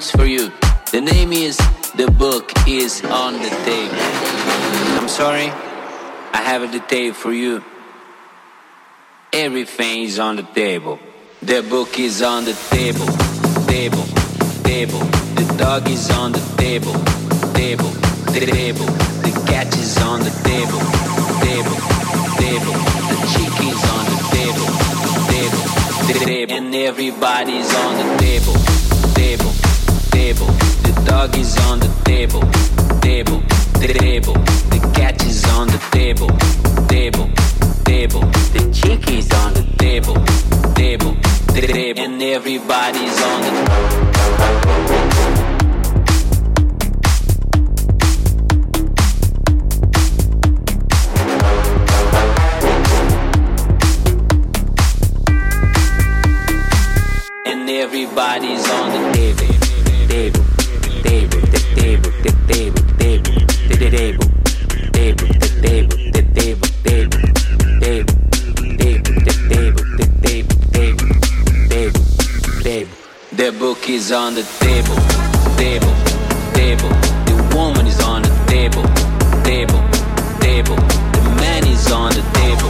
news for you. The name is The Book is on the Table. I'm sorry, I have a detail for you. Everything is on the table. The book is on the table, table, table. The dog is on the table, table, table. The cat is on the table, table, table. The chicken is on the table, table, table. And everybody's on the table, table, table. The dog is on the table, table, table. The cat is on the table, table, table. The chicken is on the table, table, table. And everybody's on the and everybody's on the the table, table, the table, table, the table, the table, table, table, table, the table, the table, table, table, table. The book is on the table, table, table. The woman is on the table, table, table. The man is on the table, table,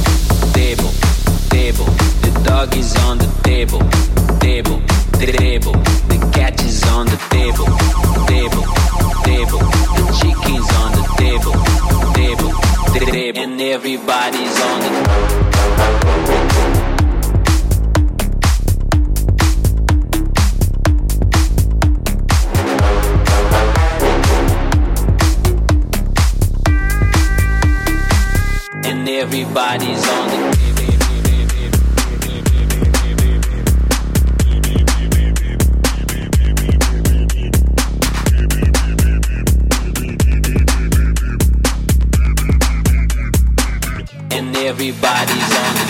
table, table. The dog is on the table, table, table. The cat is on the table, table, table. The chicken's on the table, table, table. And everybody's on the and everybody's on the everybody's on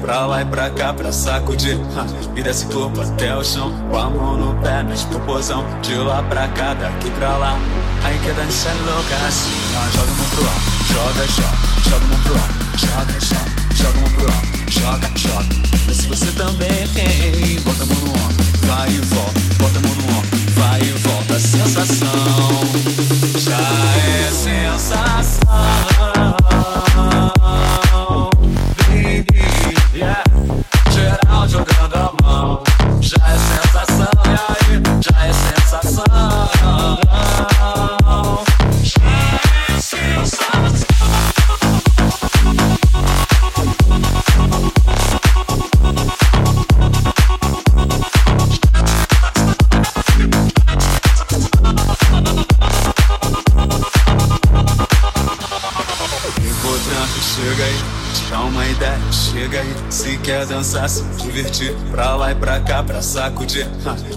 pra lá e pra cá, pra sacudir. E desce corpo até o chão, com a mão no pé, nas proporção. De lá pra cá, daqui pra lá. Aí quer dançar louca assim, ó, joga a mão pro alto, joga, joga, joga a mão pro alto, joga, joga, joga a mão pro alto, joga, joga. Mas se você também tem, bota a mão no ombro, vai e volta, bota a mão no ombro, vai e volta. A sensação já é sensação.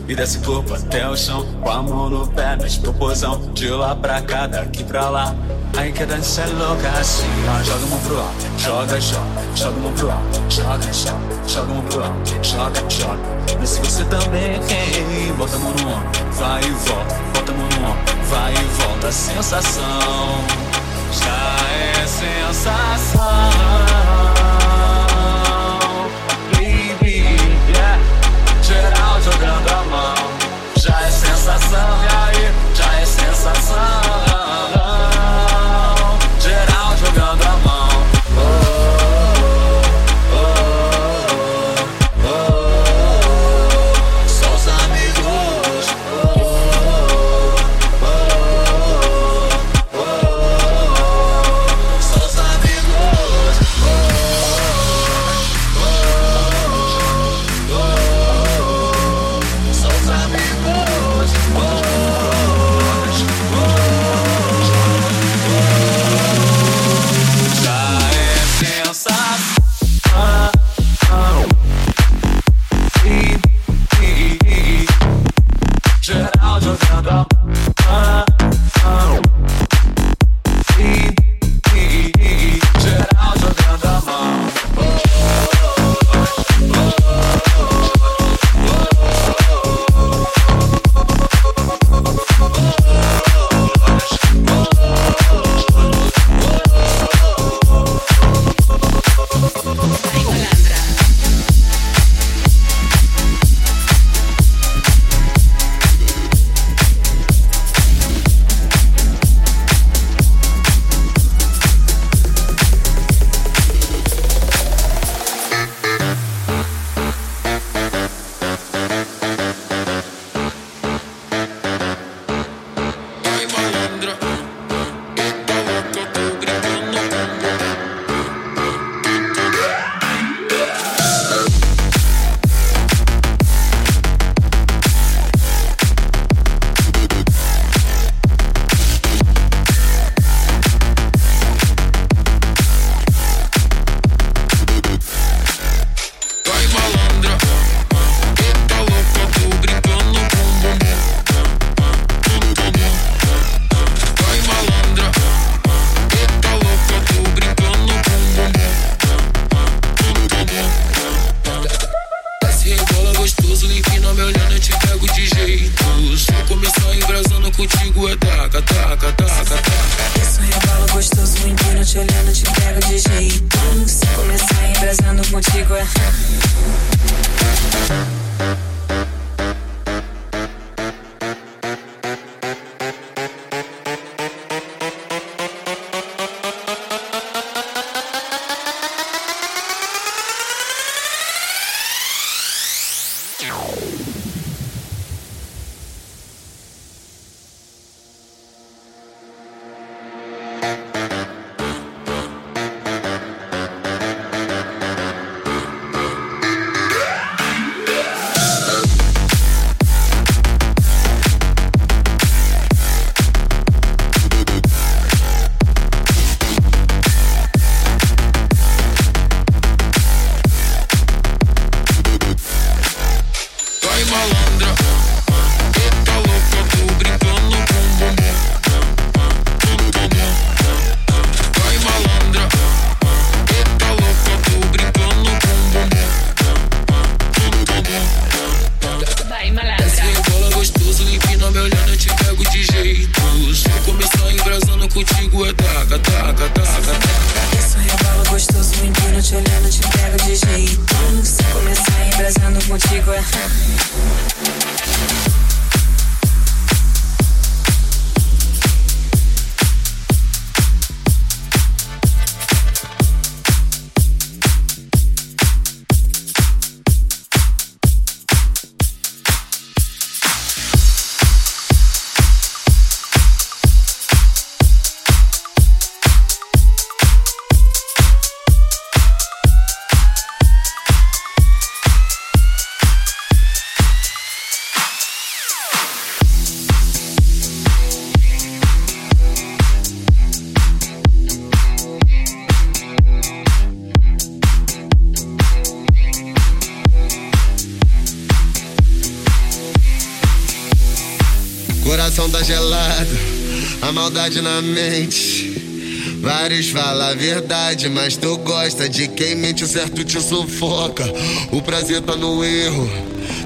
E desce corpo até o chão, com a mão no pé, nas proporção. De lá pra cá, daqui pra lá. Aí quer dançar louca assim, ó. Joga a mão pro alto, joga, joga, joga a mão pro alto, joga, joga, joga a mão pro alto, joga, joga. Mas se você também tem, bota a mão no ombro, vai e volta, bota a mão no ombro, vai e volta. A sensação já é sensação. Sensação, e aí? Já é sensação. fogo tá, tá, tá, é taca, taca, taca, taca. Isso rebalo gostoso, menino te olhando, te pego de jeito. Se começar embrasando contigo é. Na mente. Vários falam a verdade, mas tu gosta de quem mente, o certo te sufoca. O prazer tá no erro.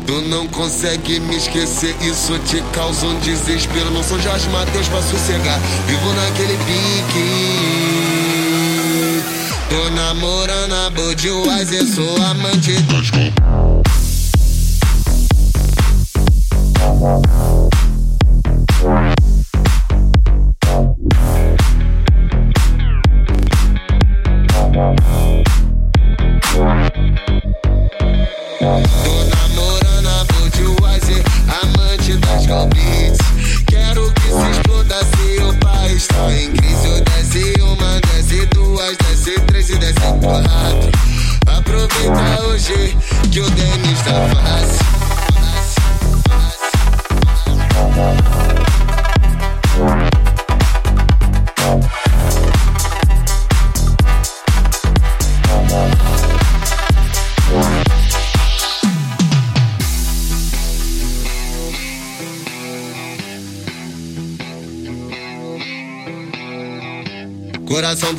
Tu não consegue me esquecer, isso te causa um desespero. Não sou Jorge Matheus pra sossegar, vivo naquele pique. Tô namorando a Budweiser, sou amante das Tô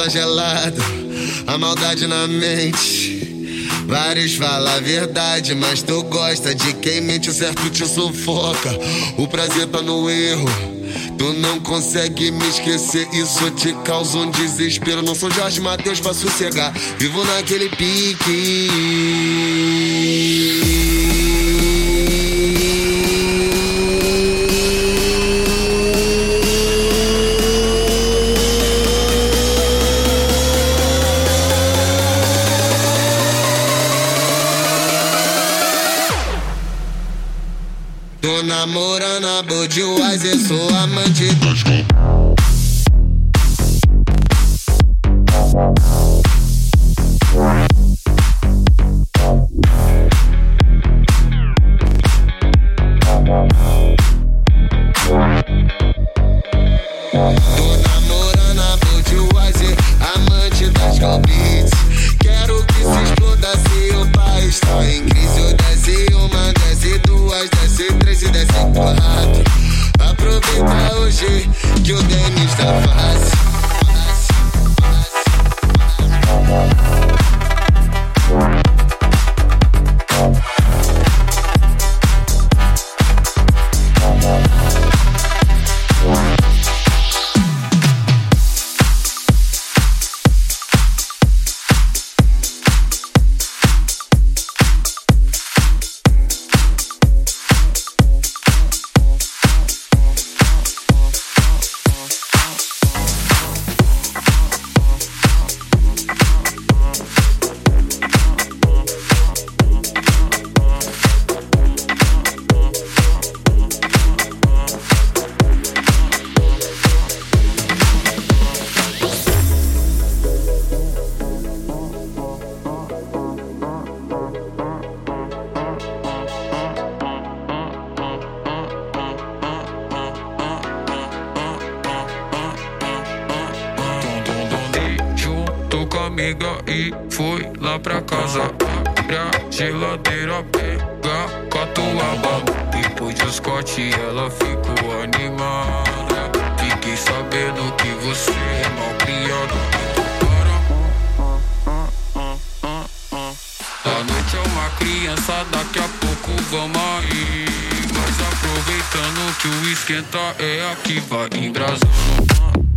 Tá a maldade na mente. Vários falam a verdade, mas tu gosta de quem mente, o certo te sufoca. O prazer tá no erro. Tu não consegue me esquecer, isso te causa um desespero. Não sou Jorge Matheus pra sossegar, vivo naquele pique. Tô namorando a Budweiser, sou amante Galbits. Quero que se exploda se o país tá em crise. Quatro. Aproveita hoje que o Denis tá fácil. Daqui a pouco vamos aí. Mas aproveitando que o esquenta é aqui, vai embrasando.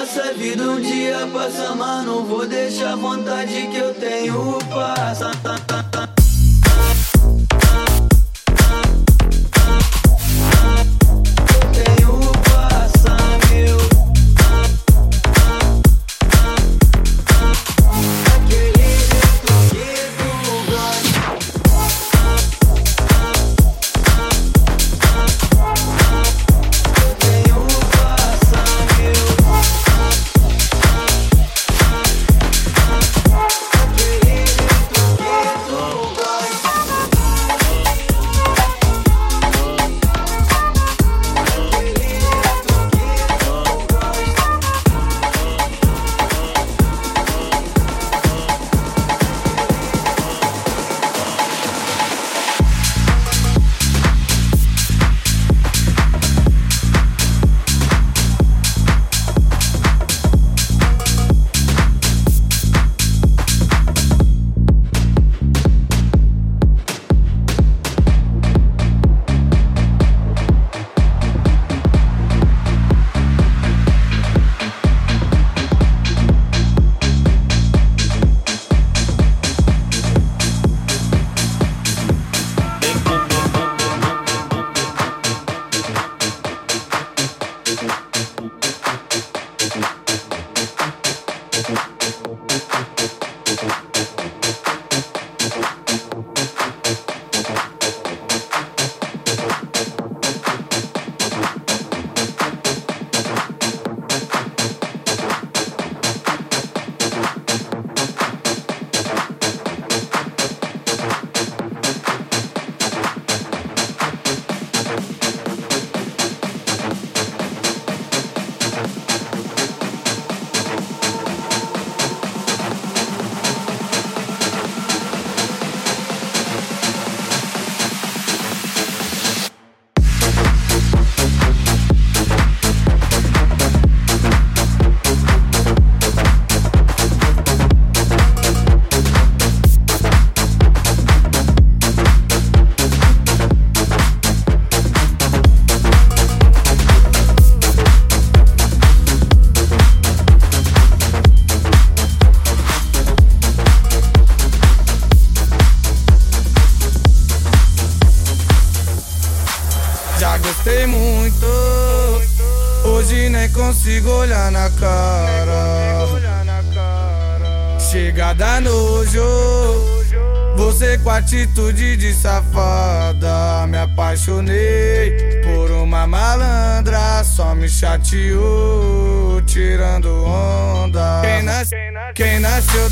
nessa vida um dia passa, mas não vou deixar a vontade que eu tenho passar.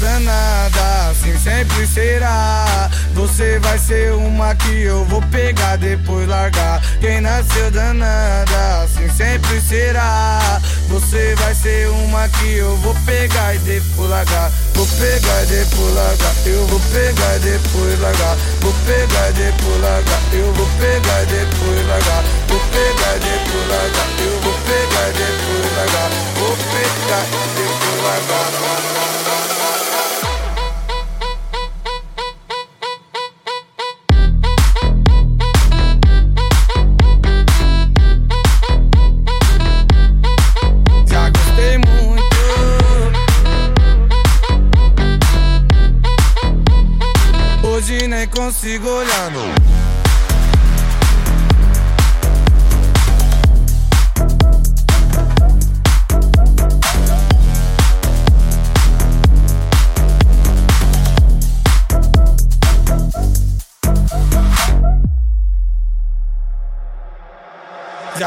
Danada, assim sempre será. Você vai ser uma que eu vou pegar, depois largar. Quem nasceu danada, assim sempre será. Você vai ser uma que eu vou pegar e depois largar. Vou pegar e depois largar. Eu vou pegar e depois largar. Vou pegar e depois largar. Eu vou pegar e depois largar. Vou pegar e depois largar. Eu vou pegar e depois largar. Vou pegar e depois largar.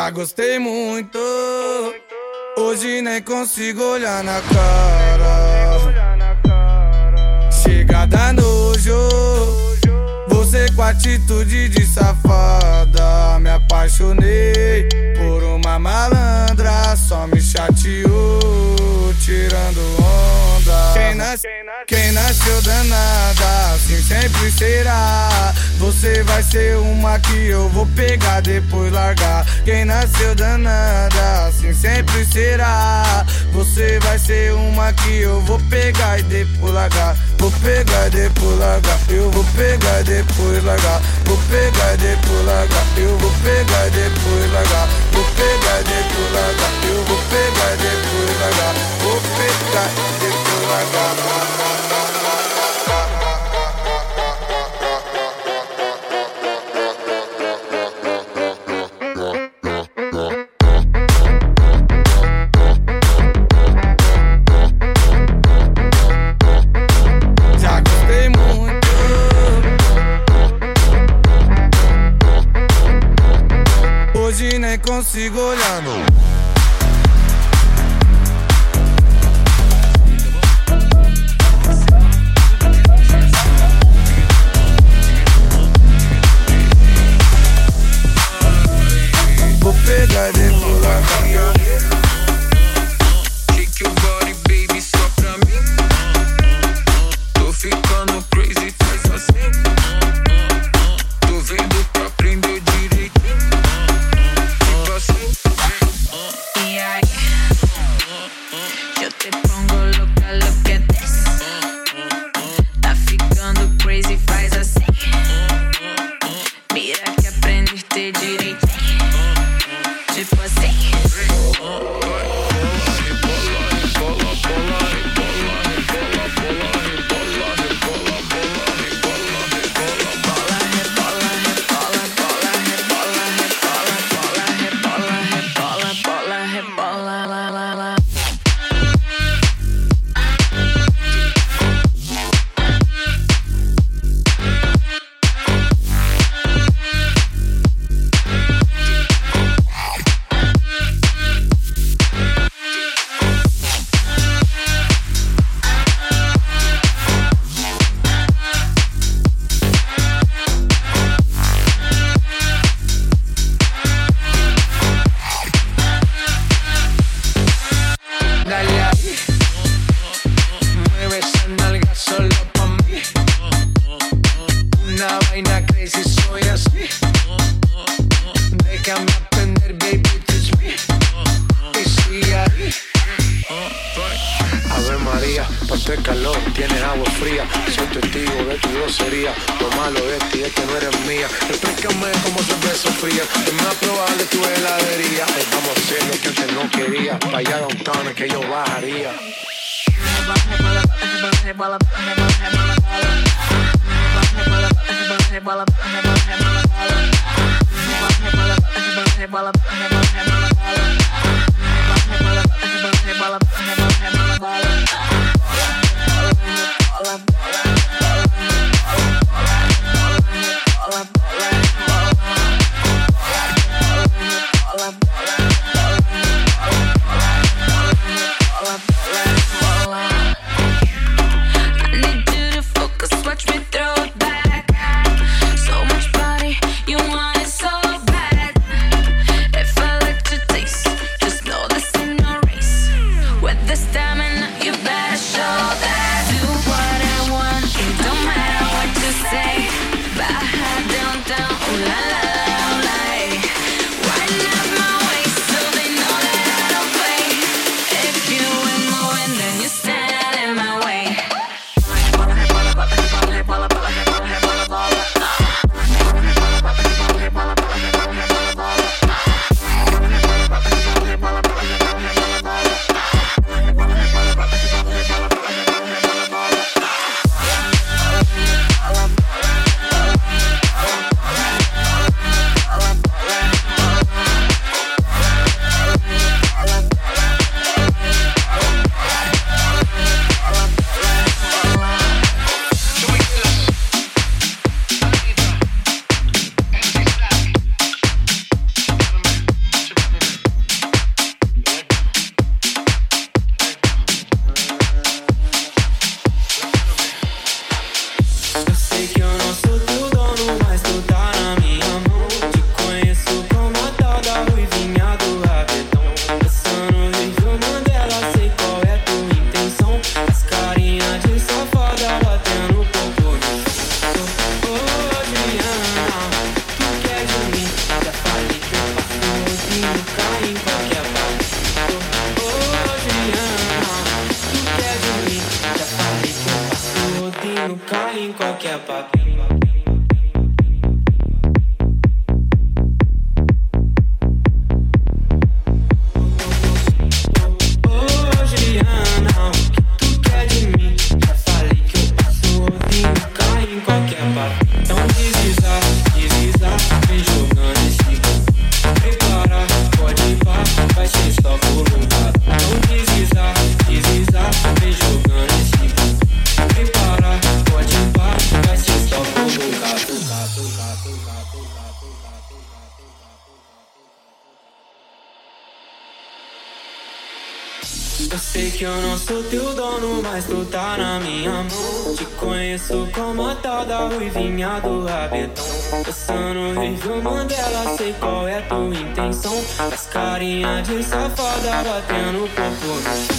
Já gostei muito. Hoje nem consigo olhar na cara. Chega da nojo. Você com atitude de safada. Me apaixonei por uma malandra. Só me chateou, tirando onda. Quem, quem nasceu danada, assim sempre será. Você vai ser uma que eu vou pegar, depois largar. Quem nasceu danada, assim sempre será. Você vai ser uma que eu vou pegar e depois largar. Vou pegar e depois largar. Eu vou pegar e depois largar. Vou pegar e depois largar. Eu vou pegar e depois largar. Vou pegar e depois largar. Eu vou pegar e depois largar. Vou pegar e depois largar. Nem cabetão. Passando horrível, Mandela, sei qual é a tua intenção. As carinha de safada batendo o corpo no chão.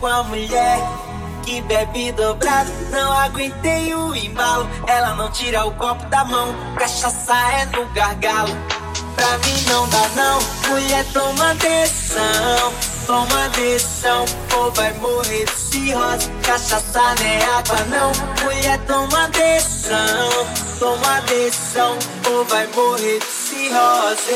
Com a mulher que bebe dobrado. Não aguentei o embalo. Ela não tira o copo da mão. Cachaça é no gargalo. Pra mim não dá não. Mulher toma decisão. Toma decisão. Ou vai morrer de cirrose. Cachaça não é água não. Mulher toma decisão. Toma decisão. Ou vai morrer de cirrose.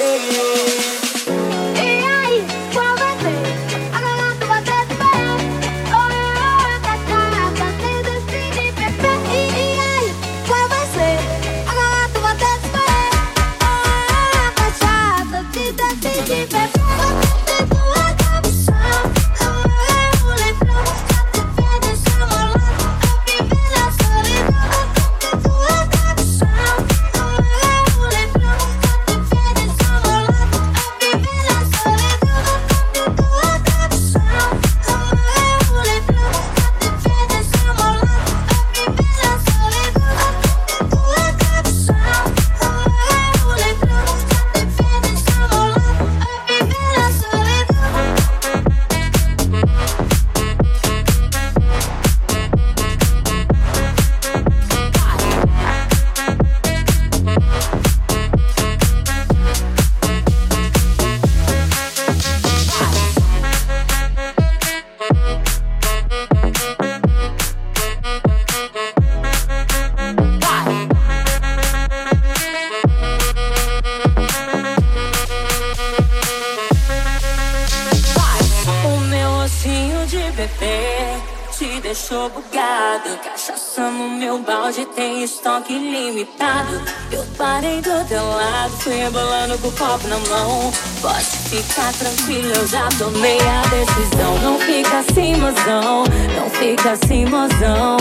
Copo na mão. Pode ficar tranquilo, eu já tomei a decisão. Não fica assim, mozão. Não fica assim, mozão.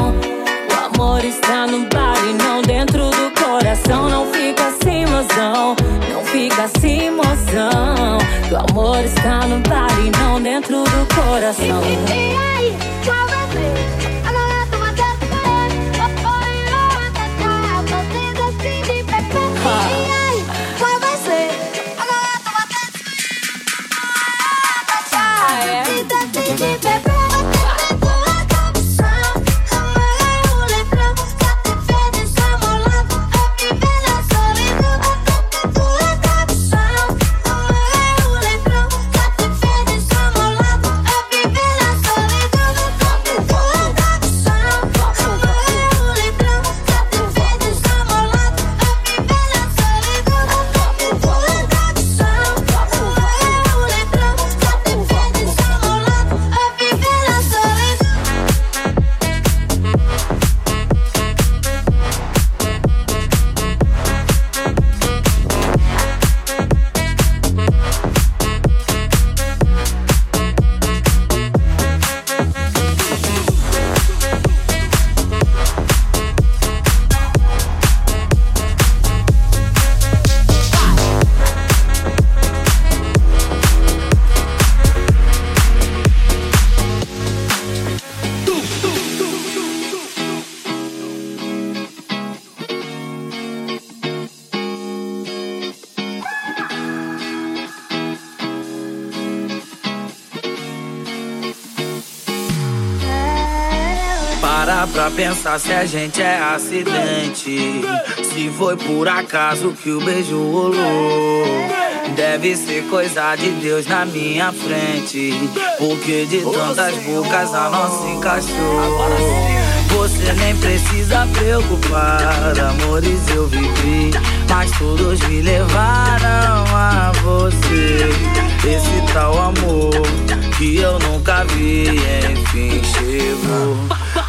O amor está no bar e não dentro do coração. Não fica assim, mozão. Não fica assim, mozão. O amor está no bar e não dentro do coração. E, e, e aí, pensar se a gente é acidente. Se foi por acaso que o beijo rolou. Deve ser coisa de Deus na minha frente. Porque de tantas bocas a nossa encaixou. Você nem precisa preocupar, amores eu vivi, mas todos me levaram a você. Esse tal amor que eu nunca vi, enfim chegou.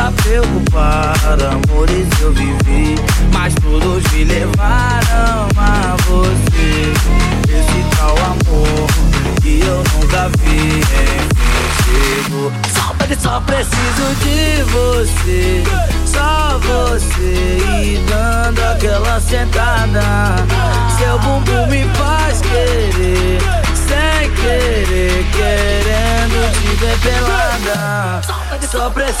precisa preocupar, amores eu vivi, mas todos me levaram a você. Esse tal amor que eu nunca vi, chego. Só, só preciso de você, só você e dando aquela sentada. Seu bumbum me faz querer, sem querer, querendo te ver pelada. Só preciso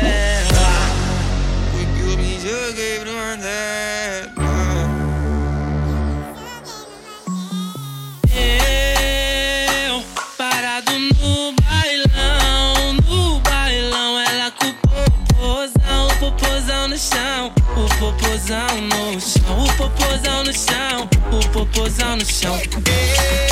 o popozão no chão. Eu